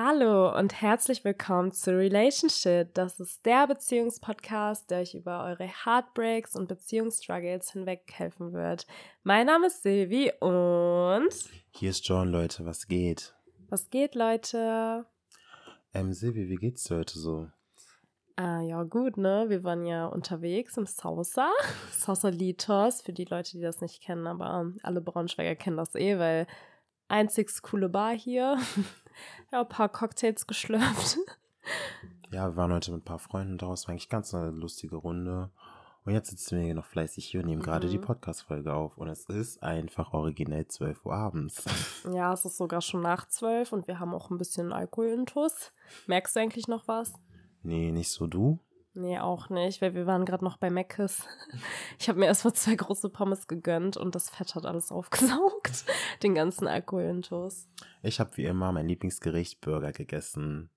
Hallo und herzlich willkommen zu Relationship. Das ist der Beziehungspodcast, der euch über eure Heartbreaks und Beziehungsstruggles hinweg helfen wird. Mein Name ist Silvi und hier ist John, Leute. Was geht? Was geht, Leute? Ähm, Silvi, wie geht's dir heute so? Ah, ja, gut, ne? Wir waren ja unterwegs im Sausa. Sausa Litos, für die Leute, die das nicht kennen, aber alle Braunschweiger kennen das eh, weil einzigst coole Bar hier. Ja, ein paar Cocktails geschlürft. Ja, wir waren heute mit ein paar Freunden draußen, war eigentlich ganz eine lustige Runde. Und jetzt sitzen wir hier noch fleißig hier und nehmen mhm. gerade die mhm. Podcast-Folge auf. Und es ist einfach originell 12 Uhr abends. Ja, es ist sogar schon nach 12 und wir haben auch ein bisschen Alkohol intus. Merkst du eigentlich noch was? Nee, nicht so du. Nee, auch nicht, weil wir waren gerade noch bei Meckes. Ich habe mir erst mal zwei große Pommes gegönnt und das Fett hat alles aufgesaugt. Den ganzen Alkohol in Toast. Ich habe wie immer mein Lieblingsgericht Burger gegessen.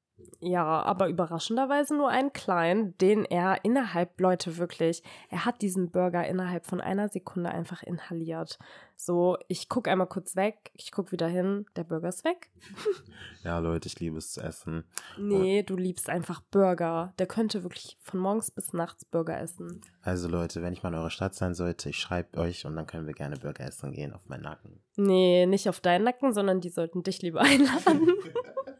Ja, aber überraschenderweise nur einen kleinen, den er innerhalb, Leute, wirklich, er hat diesen Burger innerhalb von einer Sekunde einfach inhaliert. So, ich gucke einmal kurz weg, ich gucke wieder hin, der Burger ist weg. ja, Leute, ich liebe es zu essen. Nee, du liebst einfach Burger. Der könnte wirklich von morgens bis nachts Burger essen. Also, Leute, wenn ich mal in eurer Stadt sein sollte, ich schreibe euch und dann können wir gerne Burger essen gehen auf meinen Nacken. Nee, nicht auf deinen Nacken, sondern die sollten dich lieber einladen.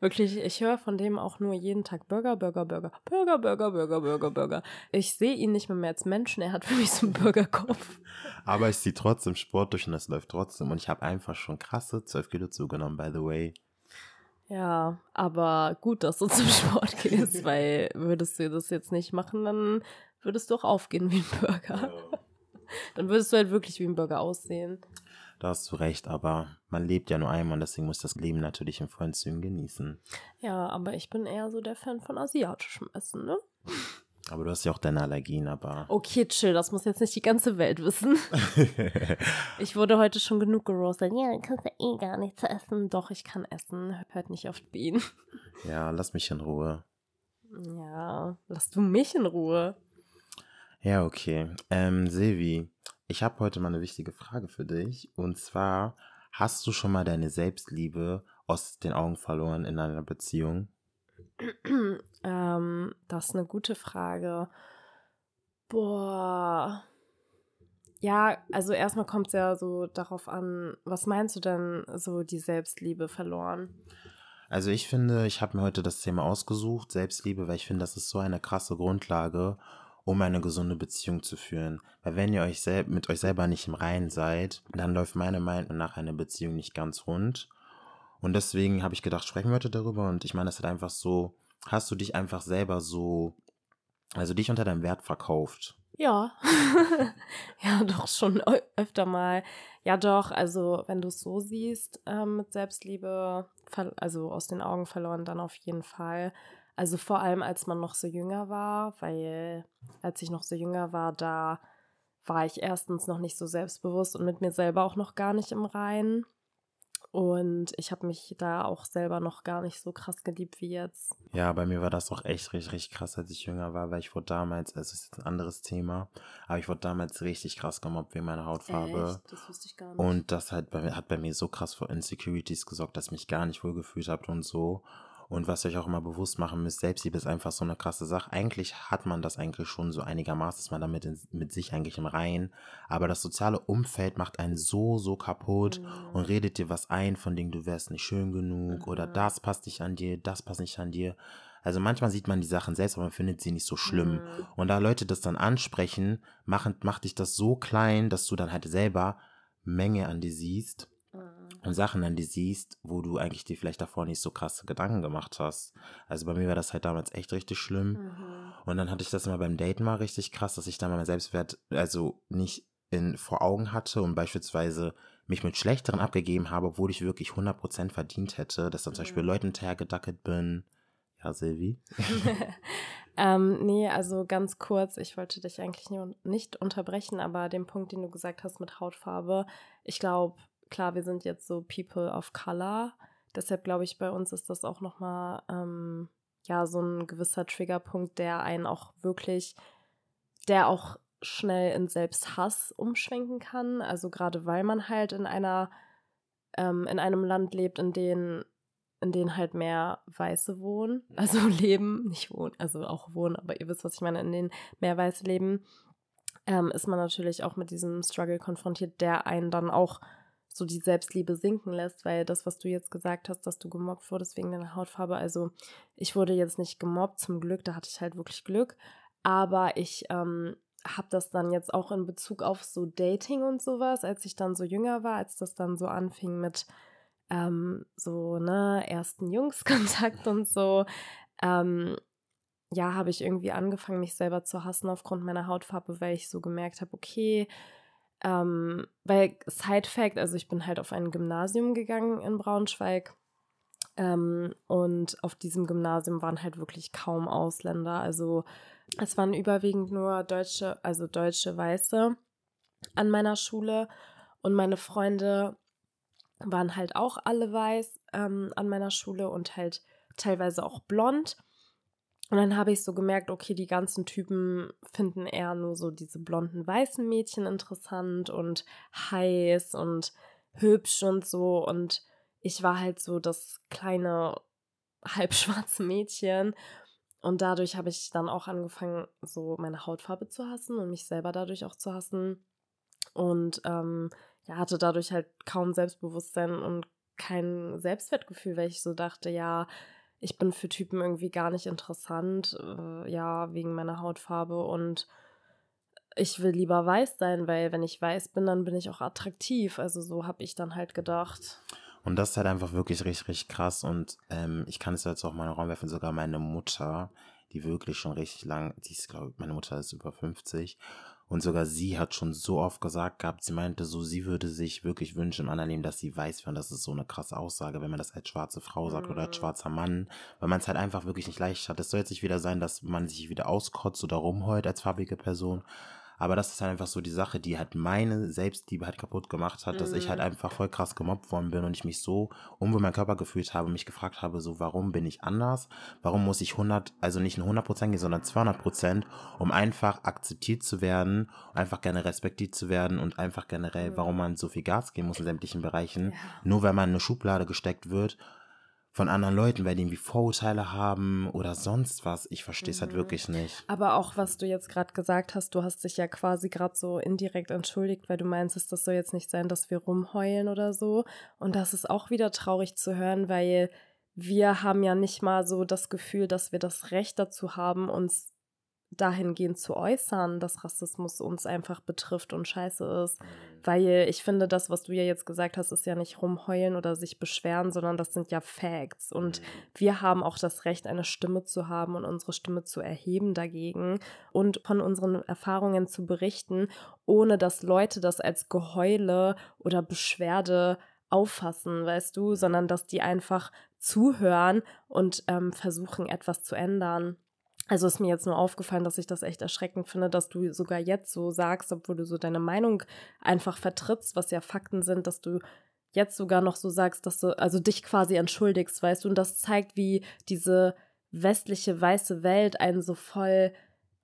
Wirklich, ich höre von dem auch nur jeden Tag Burger, Burger, Burger, Burger, Burger, Burger, Burger, Burger. Ich sehe ihn nicht mehr, mehr als Menschen. Er hat für mich so einen Burgerkopf. Aber ich ziehe trotzdem Sport durch und das läuft trotzdem. Und ich habe einfach schon krasse 12 Kilo zugenommen, by the way. Ja, aber gut, dass du zum Sport gehst, weil würdest du das jetzt nicht machen, dann würdest du auch aufgehen wie ein Burger. Ja. Dann würdest du halt wirklich wie ein Burger aussehen. Da hast du recht, aber man lebt ja nur einmal und deswegen muss das Leben natürlich in vollen Zügen genießen. Ja, aber ich bin eher so der Fan von asiatischem Essen, ne? Aber du hast ja auch deine Allergien, aber. Okay, chill, das muss jetzt nicht die ganze Welt wissen. ich wurde heute schon genug gerostet. Ja, dann kannst du eh gar nichts essen. Doch, ich kann essen. Hört nicht auf Bienen. Ja, lass mich in Ruhe. Ja, lass du mich in Ruhe. Ja, okay. Ähm, Silvi, ich habe heute mal eine wichtige Frage für dich. Und zwar, hast du schon mal deine Selbstliebe aus den Augen verloren in einer Beziehung? ähm, das ist eine gute Frage. Boah. Ja, also erstmal kommt es ja so darauf an, was meinst du denn so die Selbstliebe verloren? Also ich finde, ich habe mir heute das Thema ausgesucht, Selbstliebe, weil ich finde, das ist so eine krasse Grundlage, um eine gesunde Beziehung zu führen. Weil wenn ihr euch sel mit euch selber nicht im Reinen seid, dann läuft meiner Meinung nach eine Beziehung nicht ganz rund. Und deswegen habe ich gedacht, sprechen wir heute darüber. Und ich meine, das hat einfach so, hast du dich einfach selber so, also dich unter deinem Wert verkauft? Ja, ja, doch schon öfter mal. Ja, doch, also wenn du es so siehst, ähm, mit Selbstliebe, also aus den Augen verloren, dann auf jeden Fall. Also vor allem, als man noch so jünger war, weil als ich noch so jünger war, da war ich erstens noch nicht so selbstbewusst und mit mir selber auch noch gar nicht im Reinen. Und ich habe mich da auch selber noch gar nicht so krass geliebt wie jetzt. Ja, bei mir war das auch echt richtig, richtig krass, als ich jünger war, weil ich wurde damals, also ist jetzt ein anderes Thema, aber ich wurde damals richtig krass gemobbt wegen meiner Hautfarbe. Echt? Das wusste ich gar nicht. Und das halt bei, hat bei mir so krass vor Insecurities gesorgt, dass ich mich gar nicht wohlgefühlt habe und so. Und was ihr euch auch immer bewusst machen müsst, Selbstliebe ist einfach so eine krasse Sache. Eigentlich hat man das eigentlich schon so einigermaßen, ist man damit in, mit sich eigentlich im Reinen. Aber das soziale Umfeld macht einen so, so kaputt mhm. und redet dir was ein, von dem du wärst nicht schön genug mhm. oder das passt nicht an dir, das passt nicht an dir. Also manchmal sieht man die Sachen selbst, aber man findet sie nicht so schlimm. Mhm. Und da Leute das dann ansprechen, machen, macht dich das so klein, dass du dann halt selber Menge an dir siehst Sachen an die siehst, wo du eigentlich dir vielleicht davor nicht so krasse Gedanken gemacht hast. Also bei mir war das halt damals echt richtig schlimm. Mhm. Und dann hatte ich das immer beim Daten mal richtig krass, dass ich dann meinen Selbstwert also nicht in, vor Augen hatte und beispielsweise mich mit Schlechteren abgegeben habe, obwohl ich wirklich 100% verdient hätte, dass dann mhm. zum Beispiel mhm. Leuten hinterhergedackelt bin. Ja, Silvi? ähm, nee, also ganz kurz, ich wollte dich eigentlich nicht unterbrechen, aber den Punkt, den du gesagt hast mit Hautfarbe, ich glaube, klar, wir sind jetzt so People of Color. Deshalb glaube ich, bei uns ist das auch nochmal ähm, ja so ein gewisser Triggerpunkt, der einen auch wirklich, der auch schnell in Selbsthass umschwenken kann. Also gerade weil man halt in einer, ähm, in einem Land lebt, in dem in denen halt mehr Weiße wohnen, also leben, nicht wohnen, also auch wohnen, aber ihr wisst, was ich meine, in denen mehr Weiße leben, ähm, ist man natürlich auch mit diesem Struggle konfrontiert, der einen dann auch so die Selbstliebe sinken lässt, weil das, was du jetzt gesagt hast, dass du gemobbt wurdest wegen deiner Hautfarbe, also ich wurde jetzt nicht gemobbt, zum Glück, da hatte ich halt wirklich Glück, aber ich ähm, habe das dann jetzt auch in Bezug auf so Dating und sowas, als ich dann so jünger war, als das dann so anfing mit ähm, so, ne, ersten Jungskontakt und so, ähm, ja, habe ich irgendwie angefangen, mich selber zu hassen aufgrund meiner Hautfarbe, weil ich so gemerkt habe, okay, ähm, weil Side Fact, also ich bin halt auf ein Gymnasium gegangen in Braunschweig. Ähm, und auf diesem Gymnasium waren halt wirklich kaum Ausländer. Also es waren überwiegend nur deutsche, also deutsche Weiße an meiner Schule. Und meine Freunde waren halt auch alle weiß ähm, an meiner Schule und halt teilweise auch blond. Und dann habe ich so gemerkt, okay, die ganzen Typen finden eher nur so diese blonden weißen Mädchen interessant und heiß und hübsch und so. Und ich war halt so das kleine halbschwarze Mädchen. Und dadurch habe ich dann auch angefangen, so meine Hautfarbe zu hassen und mich selber dadurch auch zu hassen. Und ähm, ja, hatte dadurch halt kaum Selbstbewusstsein und kein Selbstwertgefühl, weil ich so dachte, ja, ich bin für Typen irgendwie gar nicht interessant, äh, ja, wegen meiner Hautfarbe und ich will lieber weiß sein, weil wenn ich weiß bin, dann bin ich auch attraktiv. Also so habe ich dann halt gedacht. Und das ist halt einfach wirklich richtig, richtig krass. Und ähm, ich kann es jetzt auch mal in den Raum werfen, sogar meine Mutter, die wirklich schon richtig lang, die ist, glaube ich, meine Mutter ist über 50 und sogar sie hat schon so oft gesagt gehabt, sie meinte so, sie würde sich wirklich wünschen im anderen Leben, dass sie weiß wäre. Und das ist so eine krasse Aussage, wenn man das als schwarze Frau sagt mhm. oder als mhm. schwarzer Mann, weil man es halt einfach wirklich nicht leicht hat. Es soll jetzt nicht wieder sein, dass man sich wieder auskotzt oder rumheult als farbige Person. Aber das ist halt einfach so die Sache, die halt meine Selbstliebe halt kaputt gemacht hat, dass ich halt mhm. einfach voll krass gemobbt worden bin und ich mich so unwohl mein Körper gefühlt habe, mich gefragt habe, so warum bin ich anders? Warum muss ich 100, also nicht nur 100 Prozent gehen, sondern 200 Prozent, um einfach akzeptiert zu werden, einfach gerne respektiert zu werden und einfach generell, warum man so viel Gas geben muss in sämtlichen Bereichen, ja. nur weil man in eine Schublade gesteckt wird von anderen Leuten, weil die irgendwie Vorurteile haben oder sonst was. Ich verstehe es halt mhm. halt wirklich nicht. Aber auch, was du jetzt gerade gesagt hast, du hast dich ja quasi gerade so indirekt entschuldigt, weil du meinst, das soll jetzt nicht sein, dass wir rumheulen oder so. Und das ist auch wieder traurig zu hören, weil wir haben ja nicht mal so das Gefühl, dass wir das Recht dazu haben, uns dahingehend zu äußern, dass Rassismus uns einfach betrifft und scheiße ist. Mhm. Weil ich finde, das, was du ja jetzt gesagt hast, ist ja nicht rumheulen oder sich beschweren, sondern das sind ja Facts. Und mhm. wir haben auch das Recht, eine Stimme zu haben und unsere Stimme zu erheben dagegen und von unseren Erfahrungen zu berichten, ohne dass Leute das als Geheule oder Beschwerde auffassen, weißt du, sondern dass die einfach zuhören und ähm, versuchen, etwas zu ändern. Also ist mir jetzt nur aufgefallen, dass ich das echt erschreckend finde, dass du sogar jetzt so sagst, obwohl du so deine Meinung einfach vertrittst, was ja Fakten sind, dass du jetzt sogar noch so sagst, dass du, also dich quasi entschuldigst, weißt du, und das zeigt, wie diese westliche weiße Welt einen so voll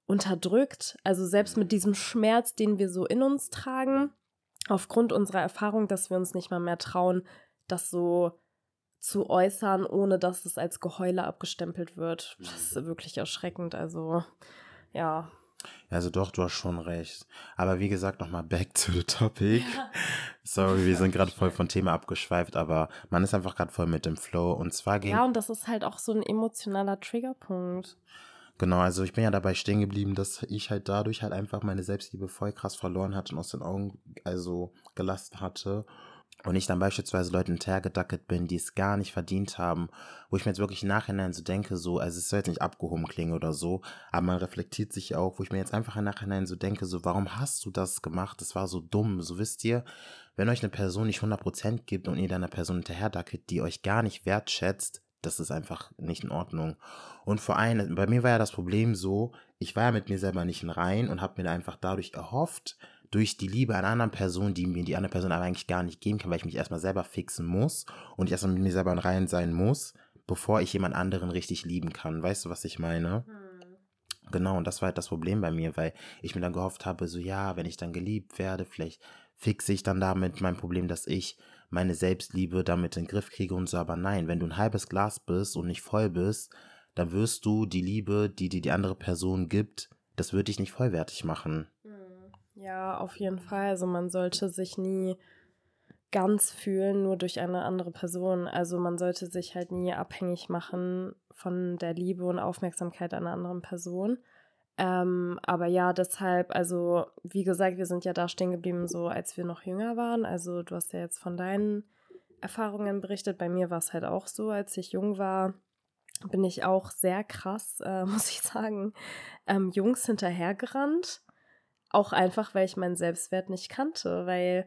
unterdrückt. Also selbst mit diesem Schmerz, den wir so in uns tragen, aufgrund unserer Erfahrung, dass wir uns nicht mal mehr trauen, das so zu äußern, ohne dass es als Geheule abgestempelt wird. Das ist mhm. wirklich erschreckend. Also, ja. Also doch, du hast schon recht. Aber wie gesagt, nochmal back to the topic. Ja. Sorry, wir sind gerade voll von Thema abgeschweift, aber man ist einfach gerade voll mit dem Flow. Und zwar ging. Ja, und das ist halt auch so ein emotionaler Triggerpunkt. Genau, also ich bin ja dabei stehen geblieben, dass ich halt dadurch halt einfach meine Selbstliebe voll krass verloren hatte und aus den Augen also gelassen hatte und ich dann beispielsweise Leuten hinterhergedackelt bin, die es gar nicht verdient haben, wo ich mir jetzt wirklich im Nachhinein so denke, so, also es soll jetzt nicht abgehoben klingen oder so, aber man reflektiert sich auch, wo ich mir jetzt einfach im Nachhinein so denke, so, warum hast du das gemacht? Das war so dumm, so wisst ihr, wenn euch eine Person nicht 100% gibt und ihr dann einer Person hinterherdackelt, die euch gar nicht wertschätzt, das ist einfach nicht in Ordnung. Und vor allem, bei mir war ja das Problem so, ich war ja mit mir selber nicht in Reihen und habe mir einfach dadurch erhofft, durch die Liebe einer anderen Person, die mir die andere Person aber eigentlich gar nicht geben kann, weil ich mich erstmal selber fixen muss und ich erstmal mit mir selber in Reihen sein muss, bevor ich jemand anderen richtig lieben kann. Weißt du, was ich meine? Hm. Genau, und das war halt das Problem bei mir, weil ich mir dann gehofft habe, so ja, wenn ich dann geliebt werde, vielleicht fixe ich dann damit mein Problem, dass ich meine Selbstliebe damit in den Griff kriege und so. Aber nein, wenn du ein halbes Glas bist und nicht voll bist, dann wirst du die Liebe, die dir die andere Person gibt, das wird dich nicht vollwertig machen. Ja, auf jeden Fall. Also man sollte sich nie ganz fühlen, nur durch eine andere Person. Also man sollte sich halt nie abhängig machen von der Liebe und Aufmerksamkeit einer anderen Person. Ähm, aber ja, deshalb, also wie gesagt, wir sind ja da stehen geblieben, so als wir noch jünger waren. Also du hast ja jetzt von deinen Erfahrungen berichtet. Bei mir war es halt auch so, als ich jung war, bin ich auch sehr krass, äh, muss ich sagen, ähm, Jungs hinterhergerannt. Auch einfach, weil ich meinen Selbstwert nicht kannte, weil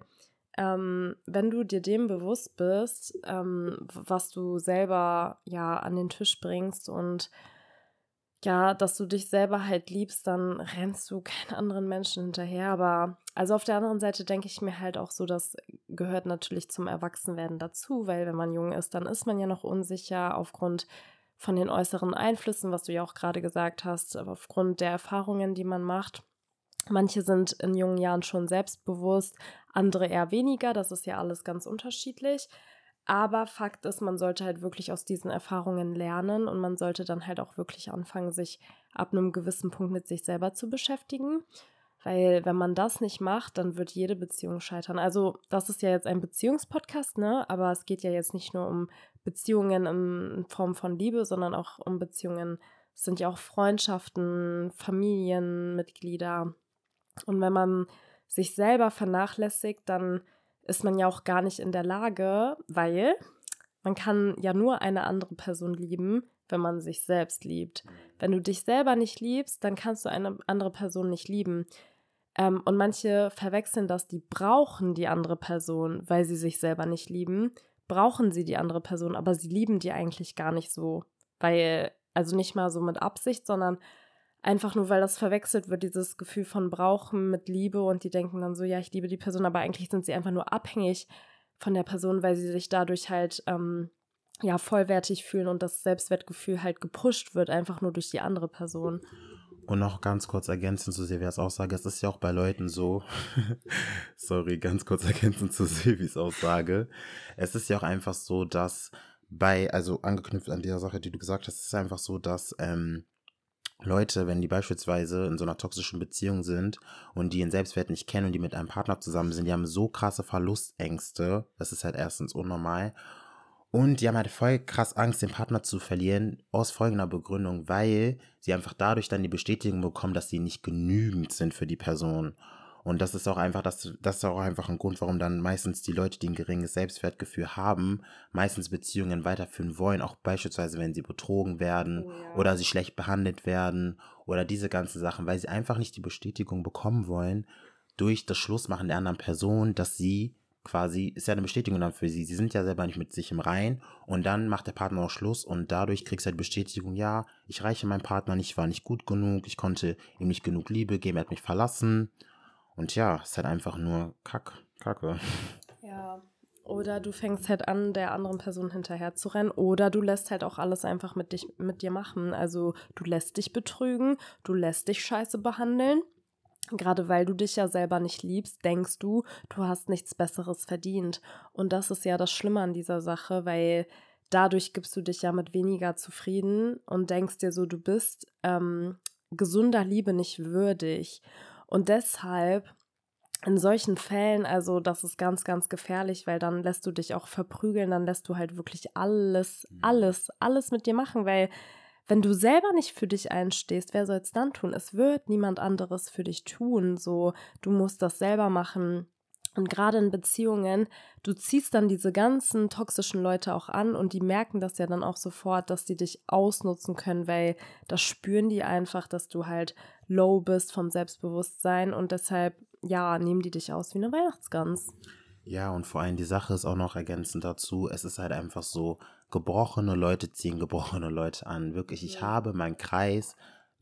ähm, wenn du dir dem bewusst bist, ähm, was du selber ja an den Tisch bringst und ja, dass du dich selber halt liebst, dann rennst du keinen anderen Menschen hinterher. Aber also auf der anderen Seite denke ich mir halt auch so, das gehört natürlich zum Erwachsenwerden dazu, weil wenn man jung ist, dann ist man ja noch unsicher aufgrund von den äußeren Einflüssen, was du ja auch gerade gesagt hast, aufgrund der Erfahrungen, die man macht. Manche sind in jungen Jahren schon selbstbewusst, andere eher weniger. Das ist ja alles ganz unterschiedlich. Aber Fakt ist, man sollte halt wirklich aus diesen Erfahrungen lernen und man sollte dann halt auch wirklich anfangen, sich ab einem gewissen Punkt mit sich selber zu beschäftigen. Weil wenn man das nicht macht, dann wird jede Beziehung scheitern. Also das ist ja jetzt ein Beziehungspodcast, ne? Aber es geht ja jetzt nicht nur um Beziehungen in Form von Liebe, sondern auch um Beziehungen. Es sind ja auch Freundschaften, Familienmitglieder. Und wenn man sich selber vernachlässigt, dann ist man ja auch gar nicht in der Lage, weil man kann ja nur eine andere Person lieben, wenn man sich selbst liebt. Wenn du dich selber nicht liebst, dann kannst du eine andere Person nicht lieben. Ähm, und manche verwechseln das, die brauchen die andere Person, weil sie sich selber nicht lieben. Brauchen sie die andere Person, aber sie lieben die eigentlich gar nicht so. Weil, also nicht mal so mit Absicht, sondern Einfach nur, weil das verwechselt wird, dieses Gefühl von Brauchen mit Liebe. Und die denken dann so, ja, ich liebe die Person, aber eigentlich sind sie einfach nur abhängig von der Person, weil sie sich dadurch halt ähm, ja vollwertig fühlen und das Selbstwertgefühl halt gepusht wird, einfach nur durch die andere Person. Und noch ganz kurz ergänzend zu Silvias Aussage, es ist ja auch bei Leuten so, sorry, ganz kurz ergänzend zu Silvies Aussage, es ist ja auch einfach so, dass bei, also angeknüpft an dieser Sache, die du gesagt hast, es ist einfach so, dass ähm, Leute, wenn die beispielsweise in so einer toxischen Beziehung sind und die ihren Selbstwert nicht kennen und die mit einem Partner zusammen sind, die haben so krasse Verlustängste. Das ist halt erstens unnormal. Und die haben halt voll krass Angst, den Partner zu verlieren, aus folgender Begründung, weil sie einfach dadurch dann die Bestätigung bekommen, dass sie nicht genügend sind für die Person. Und das ist auch einfach, das, das ist auch einfach ein Grund, warum dann meistens die Leute, die ein geringes Selbstwertgefühl haben, meistens Beziehungen weiterführen wollen, auch beispielsweise, wenn sie betrogen werden oh ja. oder sie schlecht behandelt werden oder diese ganzen Sachen, weil sie einfach nicht die Bestätigung bekommen wollen durch das Schlussmachen der anderen Person, dass sie quasi, ist ja eine Bestätigung dann für sie. Sie sind ja selber nicht mit sich im Rein und dann macht der Partner auch Schluss und dadurch kriegst du halt Bestätigung, ja, ich reiche meinem Partner nicht, war nicht gut genug, ich konnte ihm nicht genug Liebe geben, er hat mich verlassen und ja, ist halt einfach nur Kack, Kacke. Ja. Oder du fängst halt an, der anderen Person hinterher zu rennen. Oder du lässt halt auch alles einfach mit, dich, mit dir machen. Also du lässt dich betrügen, du lässt dich scheiße behandeln. Gerade weil du dich ja selber nicht liebst, denkst du, du hast nichts Besseres verdient. Und das ist ja das Schlimme an dieser Sache, weil dadurch gibst du dich ja mit weniger zufrieden und denkst dir so, du bist ähm, gesunder Liebe nicht würdig. Und deshalb in solchen Fällen, also das ist ganz, ganz gefährlich, weil dann lässt du dich auch verprügeln, dann lässt du halt wirklich alles, mhm. alles, alles mit dir machen, weil wenn du selber nicht für dich einstehst, wer soll es dann tun? Es wird niemand anderes für dich tun. So, du musst das selber machen. Und gerade in Beziehungen, du ziehst dann diese ganzen toxischen Leute auch an und die merken das ja dann auch sofort, dass die dich ausnutzen können, weil das spüren die einfach, dass du halt low bist vom Selbstbewusstsein und deshalb, ja, nehmen die dich aus wie eine Weihnachtsgans. Ja, und vor allem die Sache ist auch noch ergänzend dazu, es ist halt einfach so, gebrochene Leute ziehen gebrochene Leute an. Wirklich, ich ja. habe meinen Kreis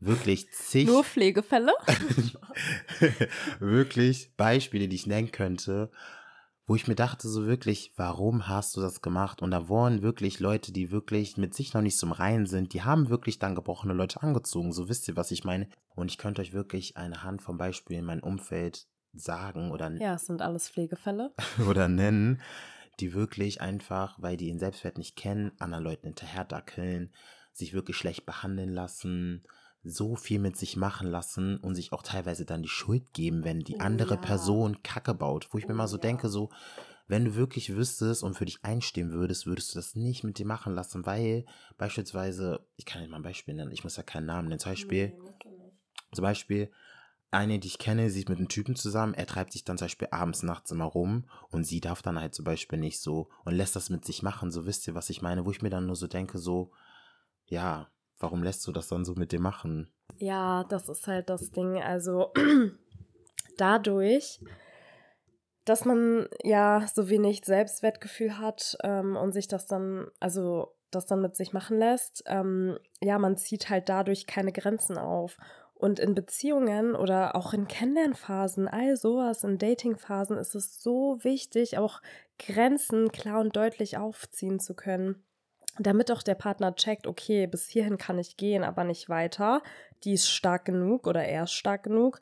wirklich zig. Nur Pflegefälle? wirklich Beispiele, die ich nennen könnte, wo ich mir dachte, so wirklich, warum hast du das gemacht? Und da waren wirklich Leute, die wirklich mit sich noch nicht zum Reinen sind, die haben wirklich dann gebrochene Leute angezogen. So wisst ihr, was ich meine. Und ich könnte euch wirklich eine Hand von Beispielen in meinem Umfeld sagen oder. Ja, es sind alles Pflegefälle. oder nennen die wirklich einfach, weil die ihren Selbstwert nicht kennen, anderen Leuten hinterherdackeln, sich wirklich schlecht behandeln lassen, so viel mit sich machen lassen und sich auch teilweise dann die Schuld geben, wenn die andere ja. Person Kacke baut. Wo ich mir mal so ja. denke, so, wenn du wirklich wüsstest und für dich einstehen würdest, würdest du das nicht mit dir machen lassen, weil beispielsweise, ich kann nicht mal ein Beispiel nennen, ich muss ja keinen Namen nennen, zum Beispiel, nee, zum Beispiel, eine, die ich kenne, sie ist mit einem Typen zusammen, er treibt sich dann zum Beispiel abends, nachts immer rum und sie darf dann halt zum Beispiel nicht so und lässt das mit sich machen, so wisst ihr, was ich meine, wo ich mir dann nur so denke, so, ja, warum lässt du das dann so mit dir machen? Ja, das ist halt das Ding. Also dadurch, dass man ja so wenig Selbstwertgefühl hat ähm, und sich das dann, also das dann mit sich machen lässt, ähm, ja, man zieht halt dadurch keine Grenzen auf. Und in Beziehungen oder auch in Kennenlernphasen, all sowas, in Datingphasen ist es so wichtig, auch Grenzen klar und deutlich aufziehen zu können damit auch der Partner checkt, okay, bis hierhin kann ich gehen, aber nicht weiter. Die ist stark genug oder er ist stark genug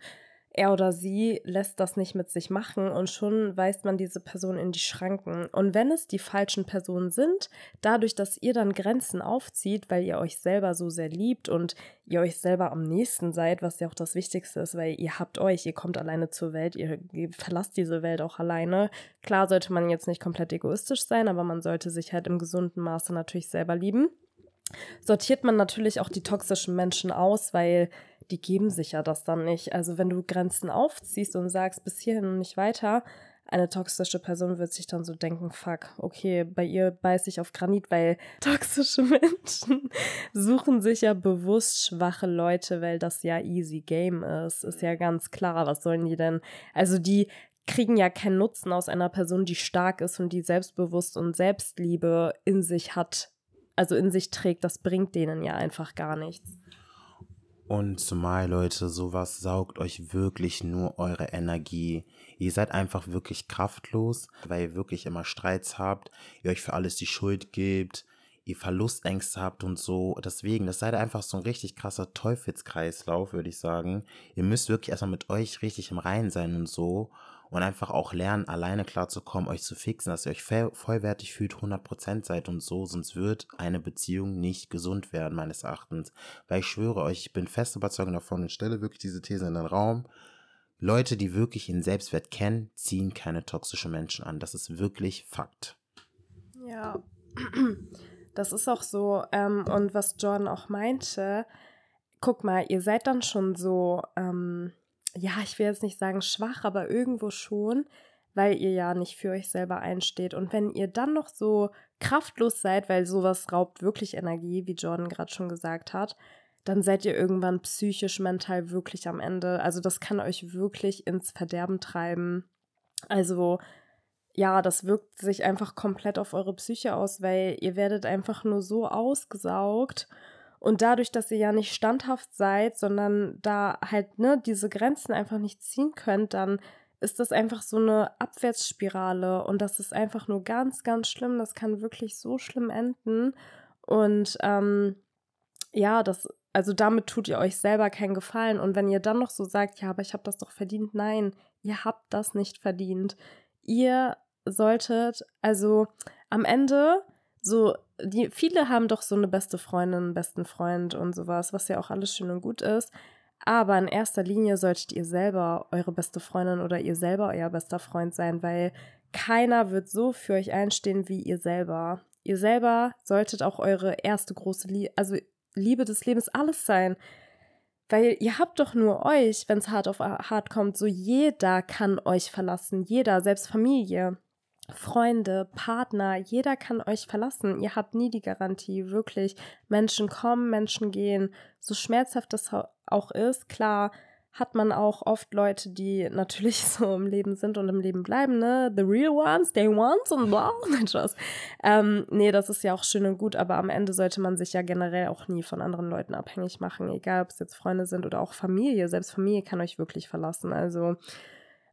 er oder sie lässt das nicht mit sich machen und schon weist man diese Person in die Schranken. Und wenn es die falschen Personen sind, dadurch, dass ihr dann Grenzen aufzieht, weil ihr euch selber so sehr liebt und ihr euch selber am nächsten seid, was ja auch das Wichtigste ist, weil ihr habt euch, ihr kommt alleine zur Welt, ihr, verlasst diese Welt auch alleine. Klar sollte man jetzt nicht komplett egoistisch sein, aber man sollte sich halt im gesunden Maße natürlich selber lieben sortiert man natürlich auch die toxischen Menschen aus, weil die geben sich ja das dann nicht. Also wenn du Grenzen aufziehst und sagst, bis hierhin und nicht weiter, eine toxische Person wird sich dann so denken, fuck, okay, bei ihr beiß ich auf Granit, weil toxische Menschen suchen sich ja bewusst schwache Leute, weil das ja easy game ist. Ist ja ganz klar, was sollen die denn? Also die kriegen ja keinen Nutzen aus einer Person, die stark ist und die selbstbewusst und Selbstliebe in sich hat, also in sich trägt. Das bringt denen ja einfach gar nichts. Und zumal, Leute, sowas saugt euch wirklich nur eure Energie. Ihr seid einfach wirklich kraftlos, weil ihr wirklich immer Streits habt, ihr euch für alles die Schuld gebt, ihr Verlustängste habt und so. Deswegen, das seid einfach so ein richtig krasser Teufelskreislauf, würde ich sagen. Ihr müsst wirklich erstmal mit euch richtig im Reinen sein und so und einfach auch lernen, alleine klarzukommen, euch zu fixen, dass ihr euch vollwertig fühlt, 100% seid und so, sonst wird eine Beziehung nicht gesund werden, meines Erachtens. Weil ich schwöre euch, ich bin fest überzeugt davon und stelle wirklich diese These in den Raum. Leute, die wirklich ihren Selbstwert kennen, ziehen keine toxischen Menschen an. Das ist wirklich Fakt. Ja, das ist auch so. Ähm, und was Jordan auch meinte, guck mal, ihr seid dann schon so, ähm, ja, ich will jetzt nicht sagen schwach, aber irgendwo schon, weil ihr ja nicht für euch selber einsteht. Und wenn ihr dann noch so kraftlos seid, weil sowas raubt wirklich Energie, wie Jordan gerade schon gesagt hat, dann seid ihr irgendwann psychisch, mental wirklich am Ende. Also das kann euch wirklich ins Verderben treiben. Also ja, das wirkt sich einfach komplett auf eure Psyche aus, weil ihr werdet einfach nur so ausgesaugt und dadurch, dass ihr ja nicht standhaft seid, sondern da halt ne, diese Grenzen einfach nicht ziehen könnt, dann ist das einfach so eine Abwärtsspirale und das ist einfach nur ganz, ganz schlimm. Das kann wirklich so schlimm enden. Und ähm, ja, das, also damit tut ihr euch selber keinen Gefallen. Und wenn ihr dann noch so sagt, ja, aber ich habe das doch verdient, nein, ihr habt das nicht verdient. Ihr solltet, also am Ende so, die, viele haben doch so eine beste Freundin, einen besten Freund und sowas, was ja auch alles schön und gut ist. Aber in erster Linie solltet ihr selber eure beste Freundin oder ihr selber euer bester Freund sein, weil keiner wird so für euch einstehen wie ihr selber. Ihr selber solltet auch eure erste große Liebe, also Liebe des Lebens alles sein. Weil ihr habt doch nur euch, wenn es hart auf hart kommt. So jeder kann euch verlassen. Jeder, selbst Familie. Freunde, Partner, jeder kann euch verlassen. Ihr habt nie die Garantie, wirklich. Menschen kommen, Menschen gehen. So schmerzhaft das auch ist, klar hat man auch oft Leute, die natürlich so im Leben sind und im Leben bleiben, ne? The real ones, they ones und bla. Nein, Spaß. Ähm, nee, das ist ja auch schön und gut, aber am Ende sollte man sich ja generell auch nie von anderen Leuten abhängig machen, egal ob es jetzt Freunde sind oder auch Familie. Selbst Familie kann euch wirklich verlassen. Also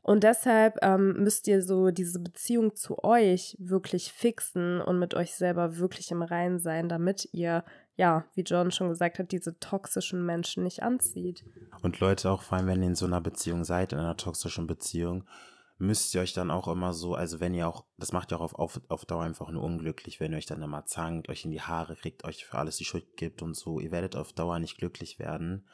und deshalb ähm, müsst ihr so diese Beziehung zu euch wirklich fixen und mit euch selber wirklich im Reinen sein, damit ihr, ja, wie John schon gesagt hat, diese toxischen Menschen nicht anzieht. Und Leute, auch vor allem, wenn ihr in so einer Beziehung seid, in einer toxischen Beziehung, müsst ihr euch dann auch immer so, also wenn ihr auch, das macht ja auch auf, auf, auf Dauer einfach nur unglücklich, wenn ihr euch dann immer zankt, euch in die Haare kriegt, euch für alles die Schuld gibt und so. Ihr werdet auf Dauer nicht glücklich werden.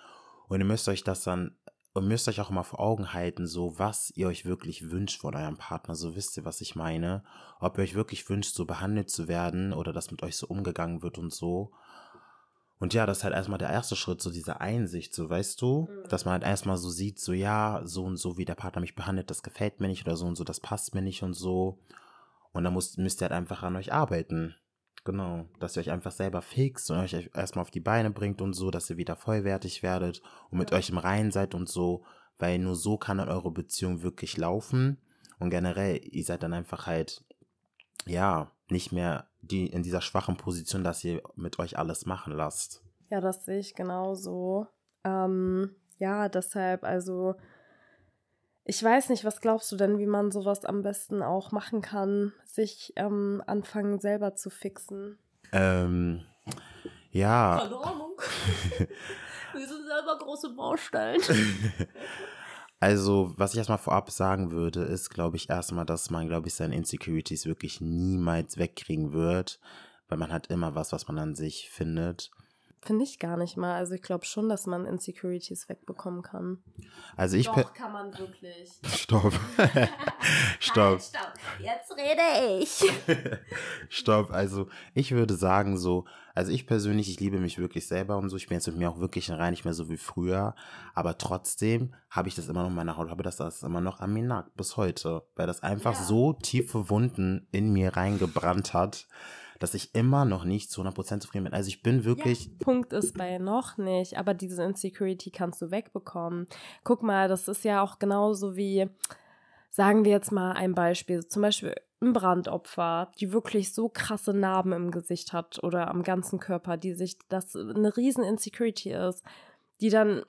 Und ihr müsst euch das dann, und müsst euch auch immer vor Augen halten, so was ihr euch wirklich wünscht von eurem Partner. So wisst ihr, was ich meine. Ob ihr euch wirklich wünscht, so behandelt zu werden oder dass mit euch so umgegangen wird und so. Und ja, das ist halt erstmal der erste Schritt, so diese Einsicht, so weißt du, mhm. dass man halt erstmal so sieht, so ja, so und so, wie der Partner mich behandelt, das gefällt mir nicht oder so und so, das passt mir nicht und so. Und dann müsst, müsst ihr halt einfach an euch arbeiten. Genau, dass ihr euch einfach selber fixt und euch erstmal auf die Beine bringt und so, dass ihr wieder vollwertig werdet und mit ja. euch im Reinen seid und so, weil nur so kann dann eure Beziehung wirklich laufen. Und generell, ihr seid dann einfach halt, ja, nicht mehr die in dieser schwachen Position, dass ihr mit euch alles machen lasst. Ja, das sehe ich genauso. Ähm, ja, deshalb, also ich weiß nicht, was glaubst du denn, wie man sowas am besten auch machen kann, sich ähm, anfangen selber zu fixen? Ähm, ja. Keine Ahnung. Wir sind selber große Baustellen. Also, was ich erstmal vorab sagen würde, ist, glaube ich, erstmal, dass man, glaube ich, seine Insecurities wirklich niemals wegkriegen wird, weil man hat immer was, was man an sich findet. Finde ich gar nicht mal. Also ich glaube schon, dass man Insecurities wegbekommen kann. Also ich Doch, kann man wirklich. Stopp. stopp. Nein, stopp. Jetzt rede ich. stopp. Also ich würde sagen so, also ich persönlich, ich liebe mich wirklich selber und so. Ich bin jetzt mit mir auch wirklich rein, nicht mehr so wie früher. Aber trotzdem habe ich das immer noch in meiner Haut, habe das, das immer noch an mir nackt bis heute. Weil das einfach ja. so tiefe Wunden in mir reingebrannt hat dass ich immer noch nicht zu 100% zufrieden bin. Also ich bin wirklich... Ja, Punkt ist bei noch nicht, aber diese Insecurity kannst du wegbekommen. Guck mal, das ist ja auch genauso wie, sagen wir jetzt mal ein Beispiel, zum Beispiel ein Brandopfer, die wirklich so krasse Narben im Gesicht hat oder am ganzen Körper, die sich, das eine riesen Insecurity ist, die dann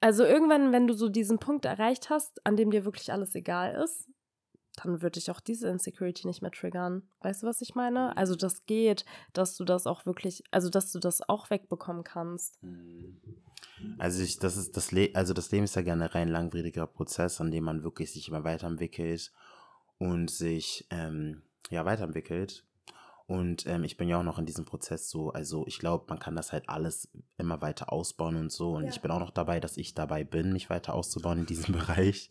also irgendwann, wenn du so diesen Punkt erreicht hast, an dem dir wirklich alles egal ist, dann würde ich auch diese Insecurity nicht mehr triggern. Weißt du, was ich meine? Also das geht, dass du das auch wirklich, also dass du das auch wegbekommen kannst. Mhm. Also ich, das ist das Le also das Leben ist ja generell ein langwieriger Prozess, an dem man wirklich sich immer weiterentwickelt und sich ähm, ja weiterentwickelt. Und ähm, ich bin ja auch noch in diesem Prozess so, also ich glaube, man kann das halt alles immer weiter ausbauen und so. Und ja. ich bin auch noch dabei, dass ich dabei bin, mich weiter auszubauen in diesem Bereich.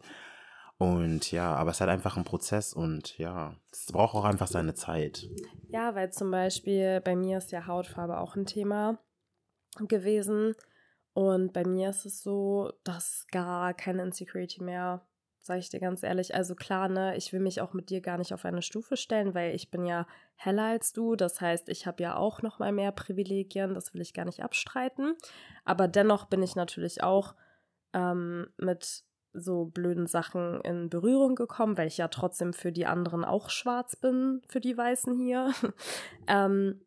Und ja, aber es ist halt einfach ein Prozess und ja, es braucht auch einfach seine Zeit. Ja, weil zum Beispiel bei mir ist ja Hautfarbe auch ein Thema gewesen. Und bei mir ist es so, dass gar keine Insecurity mehr, sage ich dir ganz ehrlich. Also klar, ne, ich will mich auch mit dir gar nicht auf eine Stufe stellen, weil ich bin ja heller als du. Das heißt, ich habe ja auch noch mal mehr Privilegien. Das will ich gar nicht abstreiten. Aber dennoch bin ich natürlich auch ähm, mit so blöden Sachen in Berührung gekommen, weil ich ja trotzdem für die anderen auch schwarz bin, für die Weißen hier. ähm,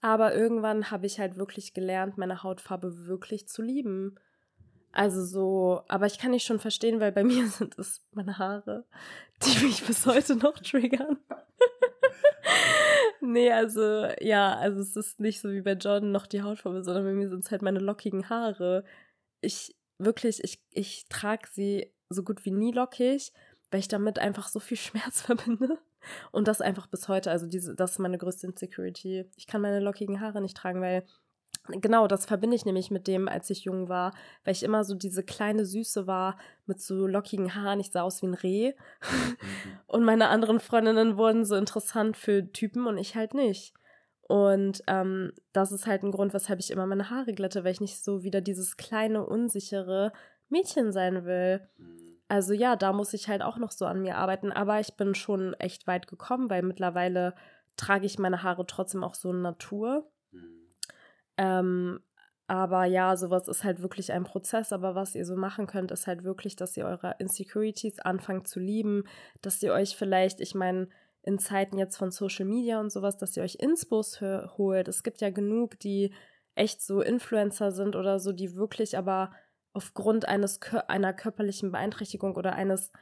aber irgendwann habe ich halt wirklich gelernt, meine Hautfarbe wirklich zu lieben. Also so, aber ich kann nicht schon verstehen, weil bei mir sind es meine Haare, die mich bis heute noch triggern. nee, also ja, also es ist nicht so wie bei John noch die Hautfarbe, sondern bei mir sind es halt meine lockigen Haare. Ich wirklich, ich, ich trage sie so gut wie nie lockig, weil ich damit einfach so viel Schmerz verbinde. Und das einfach bis heute. Also diese, das ist meine größte Insecurity. Ich kann meine lockigen Haare nicht tragen, weil genau das verbinde ich nämlich mit dem, als ich jung war, weil ich immer so diese kleine Süße war mit so lockigen Haaren. Ich sah aus wie ein Reh. Mhm. und meine anderen Freundinnen wurden so interessant für Typen und ich halt nicht. Und ähm, das ist halt ein Grund, weshalb ich immer meine Haare glätte, weil ich nicht so wieder dieses kleine, unsichere Mädchen sein will. Mhm. Also ja, da muss ich halt auch noch so an mir arbeiten. Aber ich bin schon echt weit gekommen, weil mittlerweile trage ich meine Haare trotzdem auch so in Natur. Mhm. Ähm, aber ja, sowas ist halt wirklich ein Prozess. Aber was ihr so machen könnt, ist halt wirklich, dass ihr eure Insecurities anfangt zu lieben, dass ihr euch vielleicht, ich meine, in Zeiten jetzt von Social Media und sowas, dass ihr euch Inspos holt. Es gibt ja genug, die echt so Influencer sind oder so, die wirklich aber aufgrund eines einer körperlichen Beeinträchtigung oder eines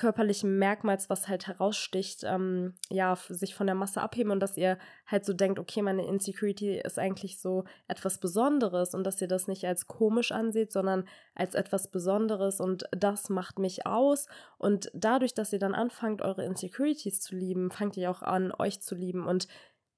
körperlichen Merkmals, was halt heraussticht, ähm, ja, sich von der Masse abheben und dass ihr halt so denkt, okay, meine Insecurity ist eigentlich so etwas Besonderes und dass ihr das nicht als komisch anseht, sondern als etwas Besonderes und das macht mich aus. Und dadurch, dass ihr dann anfangt, eure Insecurities zu lieben, fangt ihr auch an, euch zu lieben und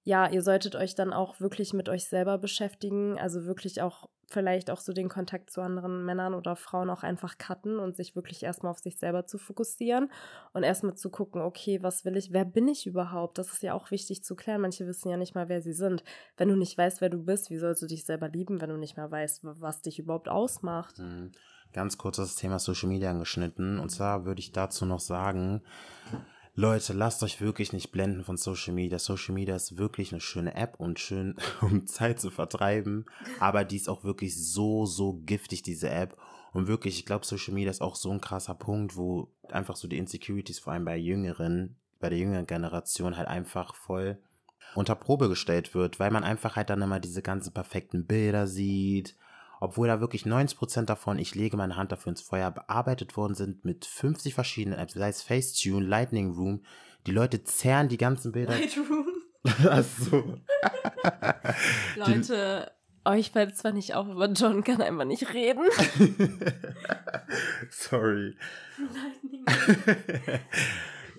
ja, ihr solltet euch dann auch wirklich mit euch selber beschäftigen, also wirklich auch vielleicht auch so den Kontakt zu anderen Männern oder Frauen auch einfach cutten und sich wirklich erstmal auf sich selber zu fokussieren und erstmal zu gucken, okay, was will ich, wer bin ich überhaupt? Das ist ja auch wichtig zu klären. Manche wissen ja nicht mal, wer sie sind. Wenn du nicht weißt, wer du bist, wie sollst du dich selber lieben, wenn du nicht mehr weißt, was dich überhaupt ausmacht? Mhm. Ganz kurz das Thema Social Media angeschnitten. Und zwar würde ich dazu noch sagen, Leute, lasst euch wirklich nicht blenden von Social Media. Social Media ist wirklich eine schöne App und schön, um Zeit zu vertreiben. Aber die ist auch wirklich so, so giftig, diese App. Und wirklich, ich glaube, Social Media ist auch so ein krasser Punkt, wo einfach so die Insecurities, vor allem bei Jüngeren, bei der jüngeren Generation halt einfach voll unter Probe gestellt wird, weil man einfach halt dann immer diese ganzen perfekten Bilder sieht obwohl da wirklich 90% davon, ich lege meine Hand dafür ins Feuer, bearbeitet worden sind mit 50 verschiedenen Apps, sei es Facetune, Lightning Room. Die Leute zerren die ganzen Bilder. Lightroom. Achso. Leute, euch fällt zwar nicht auf, aber John kann einfach nicht reden. Sorry. Lightning.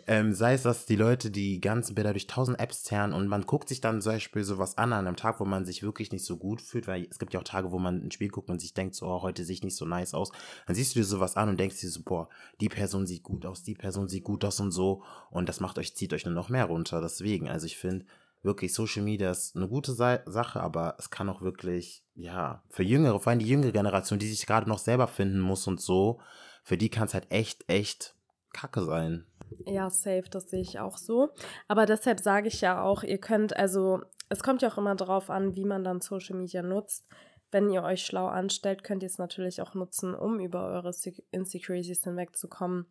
Ähm, sei es, dass die Leute die ganzen Bilder durch tausend Apps zerren und man guckt sich dann zum Beispiel sowas an an einem Tag, wo man sich wirklich nicht so gut fühlt, weil es gibt ja auch Tage, wo man ein Spiel guckt und sich denkt, so, oh, heute sehe ich nicht so nice aus. Dann siehst du dir sowas an und denkst dir so, boah, die Person sieht gut aus, die Person sieht gut aus und so. Und das macht euch, zieht euch nur noch mehr runter. Deswegen, also ich finde, wirklich Social Media ist eine gute Sache, aber es kann auch wirklich, ja, für Jüngere, vor allem die jüngere Generation, die sich gerade noch selber finden muss und so, für die kann es halt echt, echt kacke sein. Ja, safe, das sehe ich auch so. Aber deshalb sage ich ja auch, ihr könnt, also es kommt ja auch immer darauf an, wie man dann Social Media nutzt. Wenn ihr euch schlau anstellt, könnt ihr es natürlich auch nutzen, um über eure Insecurities hinwegzukommen.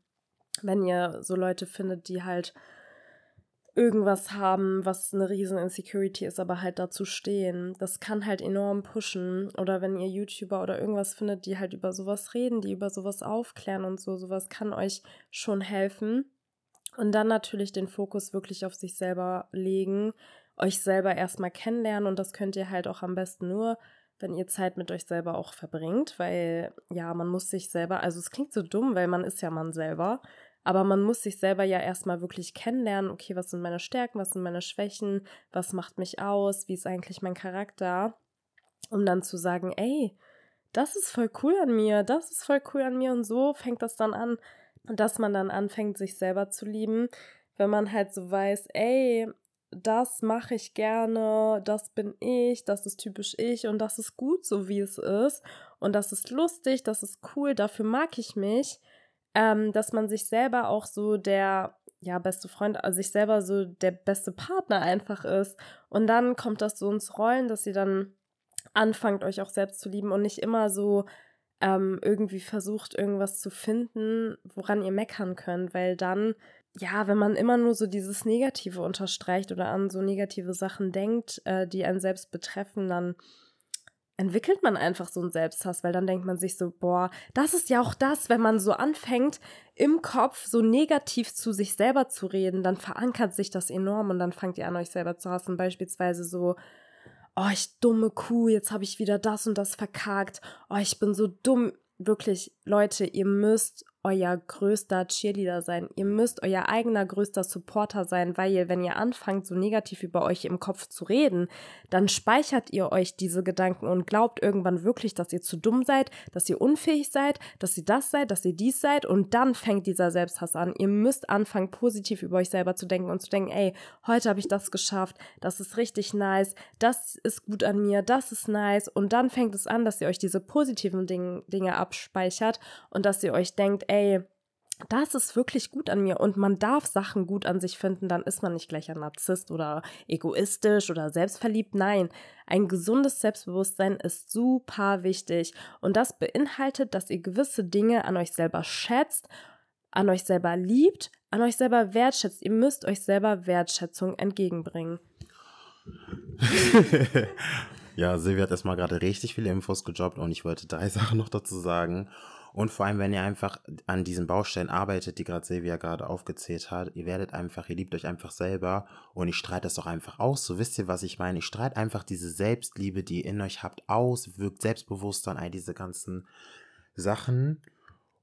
Wenn ihr so Leute findet, die halt irgendwas haben, was eine riesen Insecurity ist, aber halt dazu stehen. Das kann halt enorm pushen. Oder wenn ihr YouTuber oder irgendwas findet, die halt über sowas reden, die über sowas aufklären und so, sowas kann euch schon helfen. Und dann natürlich den Fokus wirklich auf sich selber legen, euch selber erstmal kennenlernen und das könnt ihr halt auch am besten nur, wenn ihr Zeit mit euch selber auch verbringt, weil ja, man muss sich selber, also es klingt so dumm, weil man ist ja man selber, aber man muss sich selber ja erstmal wirklich kennenlernen, okay, was sind meine Stärken, was sind meine Schwächen, was macht mich aus, wie ist eigentlich mein Charakter, um dann zu sagen, ey, das ist voll cool an mir, das ist voll cool an mir. Und so fängt das dann an, dass man dann anfängt, sich selber zu lieben, wenn man halt so weiß, ey, das mache ich gerne, das bin ich, das ist typisch ich und das ist gut so, wie es ist. Und das ist lustig, das ist cool, dafür mag ich mich. Ähm, dass man sich selber auch so der, ja, beste Freund, also sich selber so der beste Partner einfach ist. Und dann kommt das so ins Rollen, dass ihr dann anfangt, euch auch selbst zu lieben und nicht immer so ähm, irgendwie versucht, irgendwas zu finden, woran ihr meckern könnt, weil dann, ja, wenn man immer nur so dieses Negative unterstreicht oder an so negative Sachen denkt, äh, die einen selbst betreffen, dann entwickelt man einfach so einen Selbsthass, weil dann denkt man sich so, boah, das ist ja auch das, wenn man so anfängt, im Kopf so negativ zu sich selber zu reden, dann verankert sich das enorm und dann fangt ihr an, euch selber zu hassen. Beispielsweise so, oh, ich dumme Kuh, jetzt habe ich wieder das und das verkackt, oh, ich bin so dumm. Wirklich, Leute, ihr müsst euer größter Cheerleader sein. Ihr müsst euer eigener größter Supporter sein, weil ihr, wenn ihr anfangt, so negativ über euch im Kopf zu reden, dann speichert ihr euch diese Gedanken und glaubt irgendwann wirklich, dass ihr zu dumm seid, dass ihr unfähig seid, dass ihr das seid, dass ihr dies seid und dann fängt dieser Selbsthass an. Ihr müsst anfangen, positiv über euch selber zu denken und zu denken, ey, heute habe ich das geschafft, das ist richtig nice, das ist gut an mir, das ist nice und dann fängt es an, dass ihr euch diese positiven Dinge, Dinge abspeichert und dass ihr euch denkt, ey, das ist wirklich gut an mir und man darf Sachen gut an sich finden, dann ist man nicht gleich ein Narzisst oder egoistisch oder selbstverliebt. Nein, ein gesundes Selbstbewusstsein ist super wichtig und das beinhaltet, dass ihr gewisse Dinge an euch selber schätzt, an euch selber liebt, an euch selber wertschätzt. Ihr müsst euch selber Wertschätzung entgegenbringen. ja, Silvia hat erstmal gerade richtig viele Infos gejobbt und ich wollte drei Sachen noch dazu sagen. Und vor allem, wenn ihr einfach an diesen Baustellen arbeitet, die gerade Silvia gerade aufgezählt hat, ihr werdet einfach, ihr liebt euch einfach selber und ich streite das doch einfach aus. So wisst ihr, was ich meine? Ich streite einfach diese Selbstliebe, die ihr in euch habt, aus, wirkt selbstbewusster und all diese ganzen Sachen.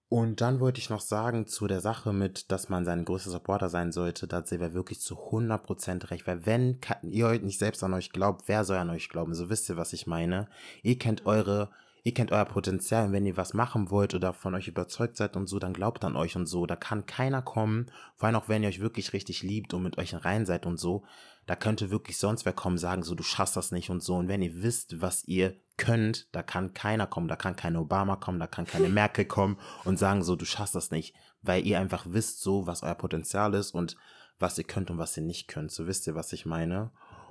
Und dann wollte ich noch sagen zu der Sache mit, dass man sein größter Supporter sein sollte, da hat Silvia wirklich zu 100% recht, weil wenn ihr euch nicht selbst an euch glaubt, wer soll an euch glauben? So wisst ihr, was ich meine. Ihr kennt eure ihr kennt euer Potenzial und wenn ihr was machen wollt oder von euch überzeugt seid und so, dann glaubt an euch und so. Da kann keiner kommen, vor allem auch wenn ihr euch wirklich richtig liebt und mit euch rein seid und so, da könnte wirklich sonst wer kommen, sagen so, du schaffst das nicht und so. Und wenn ihr wisst, was ihr könnt, da kann keiner kommen, da kann keine Obama kommen, da kann keine Merkel kommen und sagen so, du schaffst das nicht, weil ihr einfach wisst so, was euer Potenzial ist und was ihr könnt und was ihr nicht könnt. So wisst ihr, was ich meine.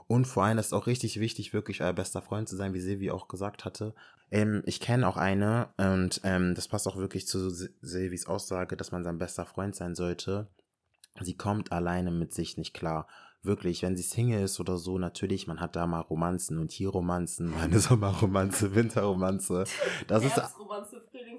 Und vor allem ist es auch richtig wichtig, wirklich euer bester Freund zu sein, wie Silvi auch gesagt hatte. Ähm, ich kenne auch eine und ähm, das passt auch wirklich zu Silvis Aussage, dass man sein bester Freund sein sollte. Sie kommt alleine mit sich nicht klar. Wirklich, wenn sie Single ist oder so, natürlich, man hat da mal Romanzen und hier Romanzen, mal eine Sommerromanze, Winterromanze. Das ist,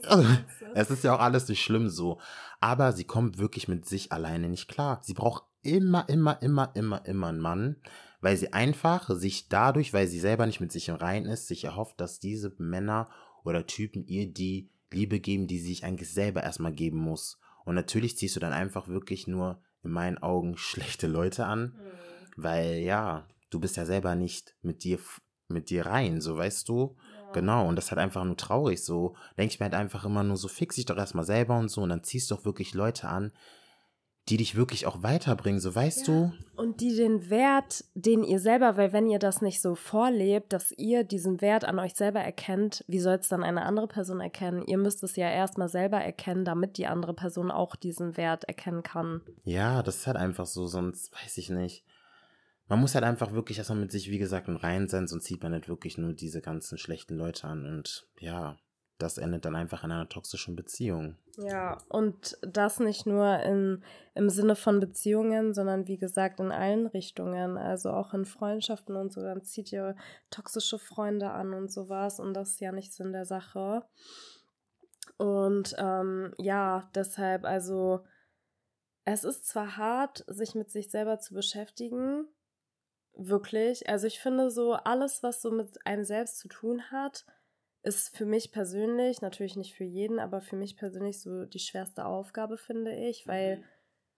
es ist ja auch alles nicht schlimm so. Aber sie kommt wirklich mit sich alleine nicht klar. Sie braucht immer, immer, immer, immer, immer einen Mann weil sie einfach sich dadurch, weil sie selber nicht mit sich im Reinen ist, sich erhofft, dass diese Männer oder Typen ihr die Liebe geben, die sie sich eigentlich selber erstmal geben muss. Und natürlich ziehst du dann einfach wirklich nur in meinen Augen schlechte Leute an, mhm. weil ja, du bist ja selber nicht mit dir mit dir rein, so weißt du. Ja. Genau, und das ist halt einfach nur traurig so. Denke ich mir halt einfach immer nur so, fix dich doch erstmal selber und so und dann ziehst du doch wirklich Leute an, die dich wirklich auch weiterbringen, so weißt ja. du. Und die den Wert, den ihr selber, weil wenn ihr das nicht so vorlebt, dass ihr diesen Wert an euch selber erkennt, wie soll es dann eine andere Person erkennen? Ihr müsst es ja erstmal selber erkennen, damit die andere Person auch diesen Wert erkennen kann. Ja, das ist halt einfach so, sonst weiß ich nicht. Man muss halt einfach wirklich erstmal mit sich, wie gesagt, im Reinen sein, sonst zieht man nicht wirklich nur diese ganzen schlechten Leute an und ja das endet dann einfach in einer toxischen Beziehung. Ja, und das nicht nur in, im Sinne von Beziehungen, sondern wie gesagt in allen Richtungen, also auch in Freundschaften und so, dann zieht ihr toxische Freunde an und sowas und das ist ja nicht Sinn der Sache. Und ähm, ja, deshalb, also es ist zwar hart, sich mit sich selber zu beschäftigen, wirklich, also ich finde so alles, was so mit einem selbst zu tun hat, ist für mich persönlich, natürlich nicht für jeden, aber für mich persönlich so die schwerste Aufgabe, finde ich, weil, mhm.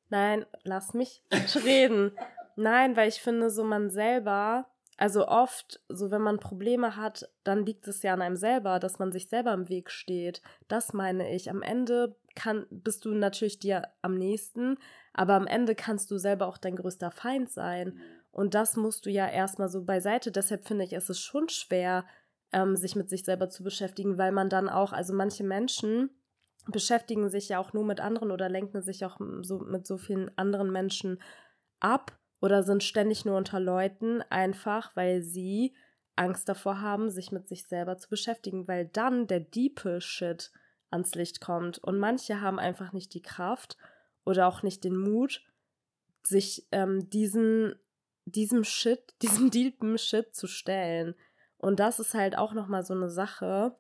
nein, lass mich reden. Nein, weil ich finde, so man selber, also oft, so wenn man Probleme hat, dann liegt es ja an einem selber, dass man sich selber im Weg steht. Das meine ich. Am Ende kann, bist du natürlich dir am nächsten, aber am Ende kannst du selber auch dein größter Feind sein. Mhm. Und das musst du ja erstmal so beiseite. Deshalb finde ich, es ist schon schwer, ähm, sich mit sich selber zu beschäftigen, weil man dann auch, also manche Menschen beschäftigen sich ja auch nur mit anderen oder lenken sich auch so mit so vielen anderen Menschen ab oder sind ständig nur unter Leuten, einfach weil sie Angst davor haben, sich mit sich selber zu beschäftigen, weil dann der diepe Shit ans Licht kommt. Und manche haben einfach nicht die Kraft oder auch nicht den Mut, sich ähm, diesen, diesem Shit, diesem deepen Shit zu stellen. Und das ist halt auch nochmal so eine Sache,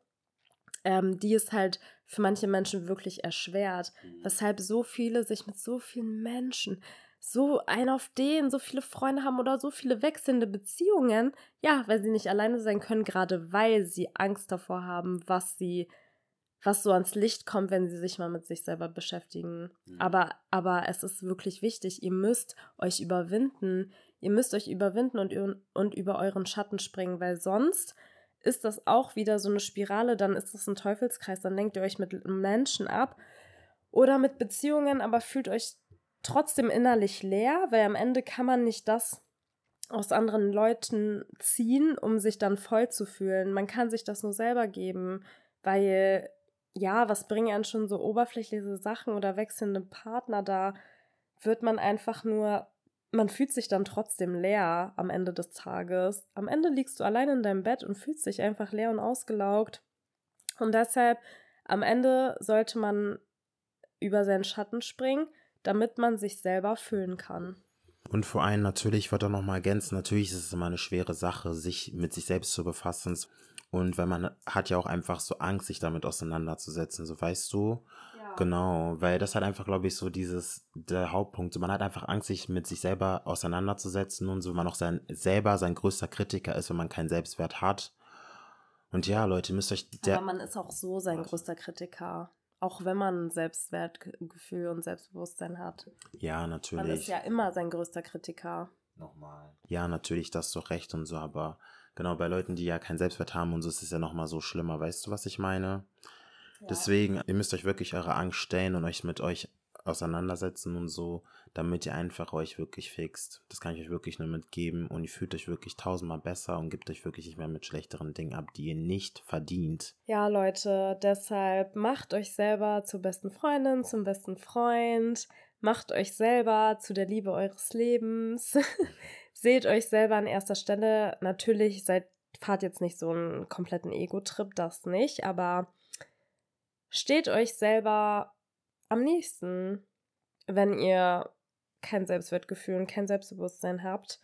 ähm, die es halt für manche Menschen wirklich erschwert, mhm. weshalb so viele sich mit so vielen Menschen so ein auf den, so viele Freunde haben oder so viele wechselnde Beziehungen, ja, weil sie nicht alleine sein können, gerade weil sie Angst davor haben, was sie, was so ans Licht kommt, wenn sie sich mal mit sich selber beschäftigen. Mhm. Aber, aber es ist wirklich wichtig, ihr müsst euch überwinden. Ihr müsst euch überwinden und, und über euren Schatten springen, weil sonst ist das auch wieder so eine Spirale, dann ist das ein Teufelskreis, dann lenkt ihr euch mit Menschen ab oder mit Beziehungen, aber fühlt euch trotzdem innerlich leer, weil am Ende kann man nicht das aus anderen Leuten ziehen, um sich dann voll zu fühlen. Man kann sich das nur selber geben, weil ja, was bringen einen schon so oberflächliche Sachen oder wechselnde Partner da? Wird man einfach nur man fühlt sich dann trotzdem leer am Ende des Tages. Am Ende liegst du allein in deinem Bett und fühlst dich einfach leer und ausgelaugt. Und deshalb, am Ende sollte man über seinen Schatten springen, damit man sich selber fühlen kann. Und vor allem natürlich, ich wollte auch nochmal ergänzen, natürlich ist es immer eine schwere Sache, sich mit sich selbst zu befassen. Und weil man hat ja auch einfach so Angst, sich damit auseinanderzusetzen, so weißt du. Ja. Genau, weil das hat einfach, glaube ich, so dieses, der Hauptpunkt. So, man hat einfach Angst, sich mit sich selber auseinanderzusetzen und so, wenn man auch sein, selber sein größter Kritiker ist, wenn man keinen Selbstwert hat. Und ja, Leute, müsst euch der. Aber man ist auch so sein größter Kritiker. Auch wenn man Selbstwertgefühl und Selbstbewusstsein hat. Ja, Man ist natürlich. ja immer sein größter Kritiker. Nochmal. Ja, natürlich, das ist doch recht und so, aber genau, bei Leuten, die ja keinen Selbstwert haben und so, ist es ja nochmal so schlimmer. Weißt du, was ich meine? Deswegen, ihr müsst euch wirklich eure Angst stellen und euch mit euch auseinandersetzen und so, damit ihr einfach euch wirklich fixt. Das kann ich euch wirklich nur mitgeben und ihr fühlt euch wirklich tausendmal besser und gebt euch wirklich nicht mehr mit schlechteren Dingen ab, die ihr nicht verdient. Ja, Leute, deshalb macht euch selber zur besten Freundin, zum besten Freund. Macht euch selber zu der Liebe eures Lebens. Seht euch selber an erster Stelle. Natürlich seid, fahrt jetzt nicht so einen kompletten Ego-Trip, das nicht, aber steht euch selber am nächsten, wenn ihr kein Selbstwertgefühl und kein Selbstbewusstsein habt.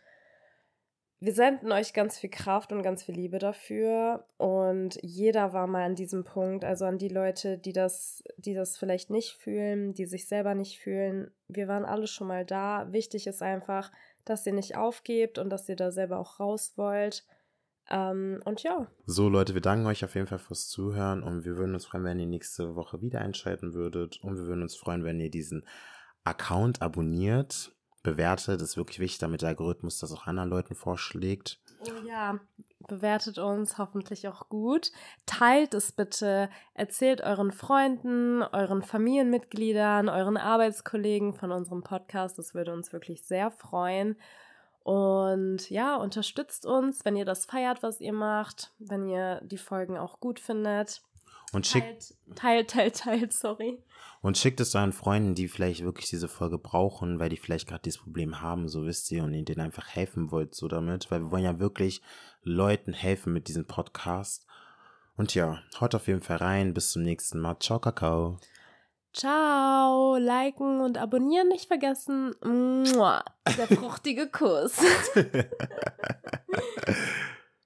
Wir senden euch ganz viel Kraft und ganz viel Liebe dafür. Und jeder war mal an diesem Punkt, also an die Leute, die das, die das vielleicht nicht fühlen, die sich selber nicht fühlen. Wir waren alle schon mal da. Wichtig ist einfach, dass ihr nicht aufgebt und dass ihr da selber auch raus wollt. Ähm, und ja, So, Leute, wir danken euch auf jeden Fall fürs Zuhören und wir würden uns freuen, wenn ihr nächste Woche wieder einschalten würdet und wir würden uns freuen, wenn ihr diesen Account abonniert, bewertet. Das ist wirklich wichtig, damit der Algorithmus das auch anderen Leuten vorschlägt. Oh ja, bewertet uns hoffentlich auch gut. Teilt es bitte. Erzählt euren Freunden, euren Familienmitgliedern, euren Arbeitskollegen von unserem Podcast. Das würde uns wirklich sehr freuen. Und ja, unterstützt uns, wenn ihr das feiert, was ihr macht, wenn ihr die Folgen auch gut findet. Und schickt, Teilt, teilt, teilt, teilt, sorry. und schickt es euren Freunden, die vielleicht wirklich diese Folge brauchen, weil die vielleicht gerade dieses Problem haben, so wisst ihr, und ihr denen einfach helfen wollt, so damit, weil wir wollen ja wirklich Leuten helfen mit diesem Podcast. Und ja, haut auf jeden Fall rein. Bis zum nächsten Mal. Ciao, Kakao. Ciao, liken und abonnieren nicht vergessen. Mua, der fruchtige Kuss.